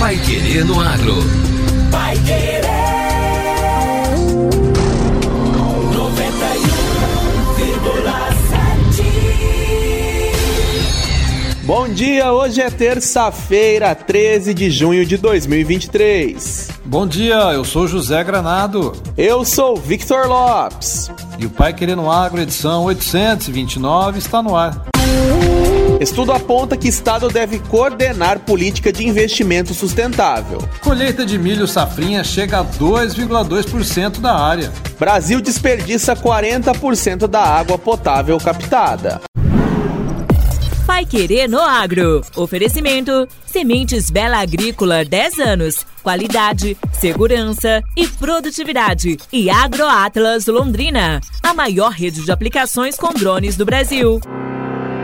Pai Querer no Agro. Pai Querer. 91,7. Bom dia, hoje é terça-feira, 13 de junho de 2023. Bom dia, eu sou José Granado. Eu sou Victor Lopes. E o Pai Querendo Agro, edição 829, está no ar. Estudo aponta que Estado deve coordenar política de investimento sustentável. Colheita de milho safrinha chega a 2,2% da área. Brasil desperdiça 40% da água potável captada. Pai Querer no Agro. Oferecimento: Sementes Bela Agrícola 10 anos. Qualidade, segurança e produtividade. E AgroAtlas Londrina, a maior rede de aplicações com drones do Brasil.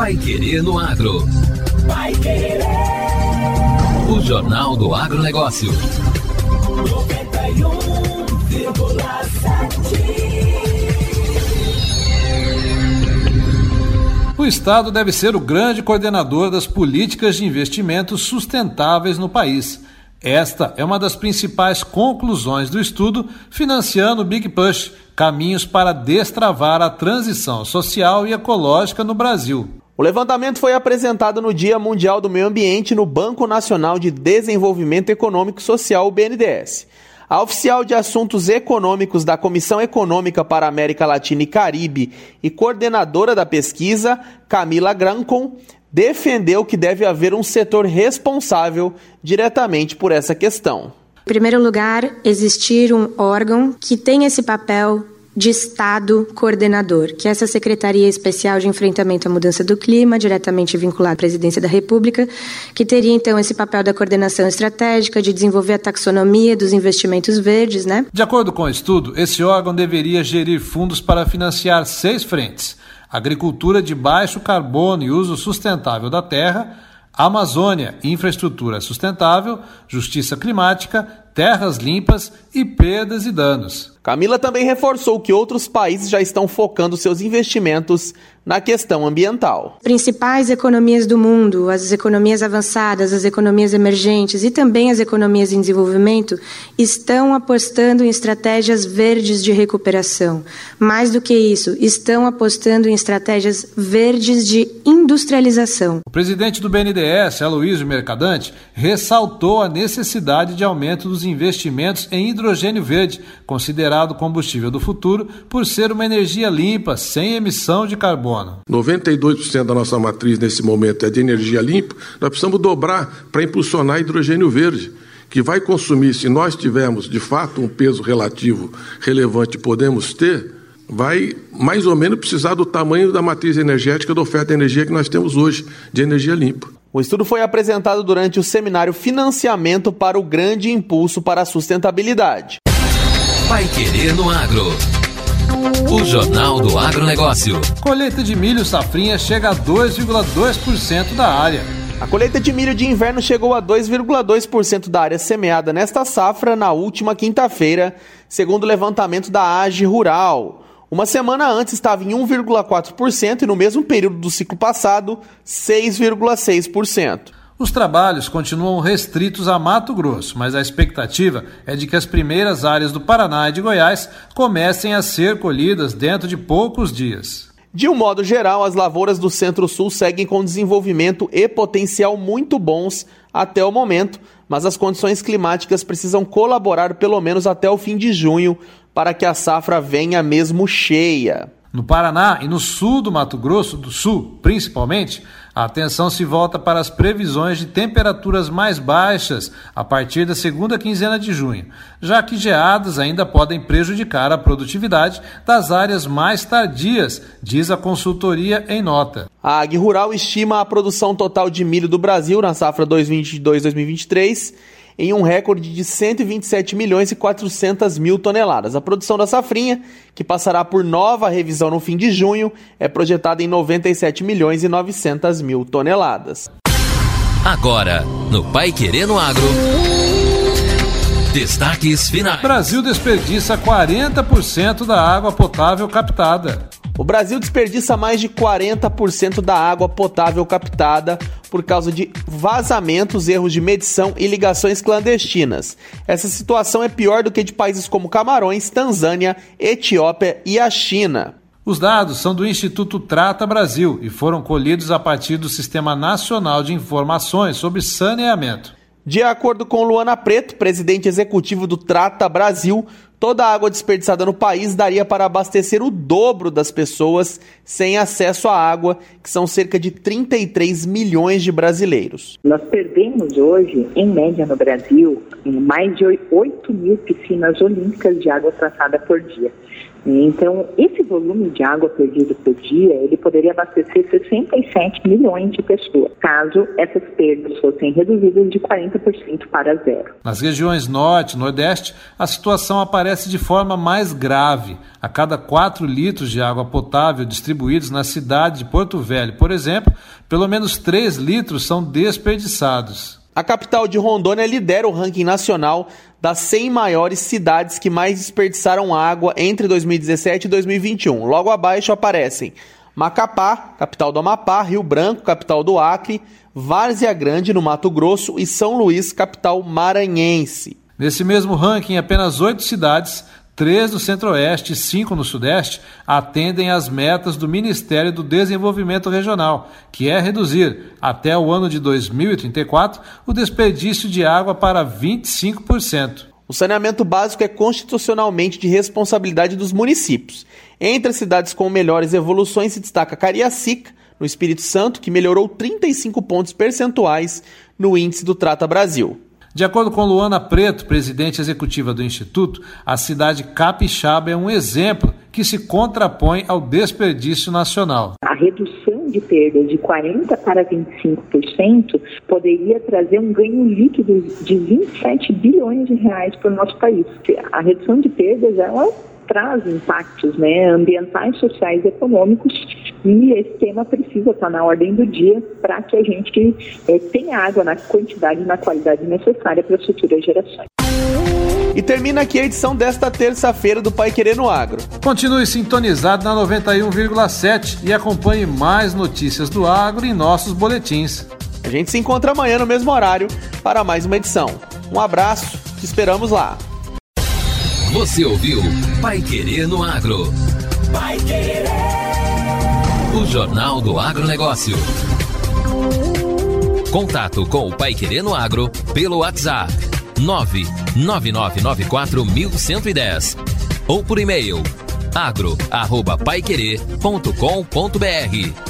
Pai Querer no Agro. Pai Querer. O Jornal do Agronegócio. 91,7. O Estado deve ser o grande coordenador das políticas de investimentos sustentáveis no país. Esta é uma das principais conclusões do estudo financiando o Big Push Caminhos para destravar a transição social e ecológica no Brasil. O levantamento foi apresentado no Dia Mundial do Meio Ambiente no Banco Nacional de Desenvolvimento Econômico Social, o BNDES. A oficial de assuntos econômicos da Comissão Econômica para a América Latina e Caribe e coordenadora da pesquisa, Camila Grancon, defendeu que deve haver um setor responsável diretamente por essa questão. Em primeiro lugar, existir um órgão que tenha esse papel de Estado coordenador, que é essa Secretaria Especial de Enfrentamento à Mudança do Clima, diretamente vinculada à Presidência da República, que teria então esse papel da coordenação estratégica, de desenvolver a taxonomia dos investimentos verdes, né? De acordo com o estudo, esse órgão deveria gerir fundos para financiar seis frentes: agricultura de baixo carbono e uso sustentável da terra, Amazônia, infraestrutura sustentável, justiça climática, terras limpas e perdas e danos. Camila também reforçou que outros países já estão focando seus investimentos na questão ambiental. Principais economias do mundo, as economias avançadas, as economias emergentes e também as economias em desenvolvimento estão apostando em estratégias verdes de recuperação. Mais do que isso, estão apostando em estratégias verdes de industrialização. O presidente do BNDES, Aloysio Mercadante, ressaltou a necessidade de aumento dos investimentos em hidrogênio verde, considerado combustível do futuro por ser uma energia limpa, sem emissão de carbono. 92% da nossa matriz nesse momento é de energia limpa, nós precisamos dobrar para impulsionar hidrogênio verde que vai consumir, se nós tivermos de fato um peso relativo relevante, podemos ter, vai mais ou menos precisar do tamanho da matriz energética da oferta de energia que nós temos hoje, de energia limpa. O estudo foi apresentado durante o seminário Financiamento para o Grande Impulso para a Sustentabilidade. Pai Querer no Agro. O Jornal do Agronegócio. Colheita de milho safrinha chega a 2,2% da área. A colheita de milho de inverno chegou a 2,2% da área semeada nesta safra na última quinta-feira, segundo o levantamento da AGE Rural. Uma semana antes estava em 1,4% e no mesmo período do ciclo passado, 6,6%. Os trabalhos continuam restritos a Mato Grosso, mas a expectativa é de que as primeiras áreas do Paraná e de Goiás comecem a ser colhidas dentro de poucos dias. De um modo geral, as lavouras do Centro-Sul seguem com desenvolvimento e potencial muito bons até o momento, mas as condições climáticas precisam colaborar pelo menos até o fim de junho para que a safra venha mesmo cheia. No Paraná e no sul do Mato Grosso do Sul, principalmente, a atenção se volta para as previsões de temperaturas mais baixas a partir da segunda quinzena de junho, já que geadas ainda podem prejudicar a produtividade das áreas mais tardias, diz a consultoria em nota. A Ag Rural estima a produção total de milho do Brasil na safra 2022-2023 em um recorde de 127 milhões e 400 mil toneladas. A produção da safrinha, que passará por nova revisão no fim de junho, é projetada em 97 milhões e 900 mil toneladas. Agora, no Pai Querendo Agro. Destaques finais. Brasil desperdiça 40% da água potável captada. O Brasil desperdiça mais de 40% da água potável captada por causa de vazamentos, erros de medição e ligações clandestinas. Essa situação é pior do que de países como Camarões, Tanzânia, Etiópia e a China. Os dados são do Instituto Trata Brasil e foram colhidos a partir do Sistema Nacional de Informações sobre Saneamento. De acordo com Luana Preto, presidente executivo do Trata Brasil, toda a água desperdiçada no país daria para abastecer o dobro das pessoas sem acesso à água, que são cerca de 33 milhões de brasileiros. Nós perdemos hoje, em média no Brasil, mais de 8 mil piscinas olímpicas de água tratada por dia. Então, esse volume de água perdido por dia, ele poderia abastecer 67 milhões de pessoas, caso essas perdas fossem reduzidas de 40% para zero. Nas regiões norte e nordeste, a situação aparece de forma mais grave. A cada 4 litros de água potável distribuídos na cidade de Porto Velho, por exemplo, pelo menos 3 litros são desperdiçados. A capital de Rondônia lidera o ranking nacional das 100 maiores cidades que mais desperdiçaram água entre 2017 e 2021. Logo abaixo aparecem Macapá, capital do Amapá, Rio Branco, capital do Acre, Várzea Grande, no Mato Grosso e São Luís, capital maranhense. Nesse mesmo ranking, apenas oito cidades três no Centro-Oeste e cinco no Sudeste atendem às metas do Ministério do Desenvolvimento Regional, que é reduzir, até o ano de 2034, o desperdício de água para 25%. O saneamento básico é constitucionalmente de responsabilidade dos municípios. Entre as cidades com melhores evoluções se destaca Cariacica, no Espírito Santo, que melhorou 35 pontos percentuais no índice do Trata Brasil. De acordo com Luana Preto, presidente executiva do Instituto, a cidade capixaba é um exemplo que se contrapõe ao desperdício nacional. A redução de perdas de 40% para 25% poderia trazer um ganho líquido de 27 bilhões de reais para o nosso país. A redução de perdas ela traz impactos né, ambientais, sociais e econômicos e esse tema precisa estar na ordem do dia para que a gente é, tenha água na quantidade e na qualidade necessária para as futuras gerações. E termina aqui a edição desta terça-feira do Pai Querendo Agro. Continue sintonizado na 91,7 e acompanhe mais notícias do agro em nossos boletins. A gente se encontra amanhã no mesmo horário para mais uma edição. Um abraço, te esperamos lá. Você ouviu Pai Querer no Agro. O Jornal do Agronegócio. Contato com o Pai Querer no Agro pelo WhatsApp 999941110 ou por e-mail agro@paiquerer.com.br.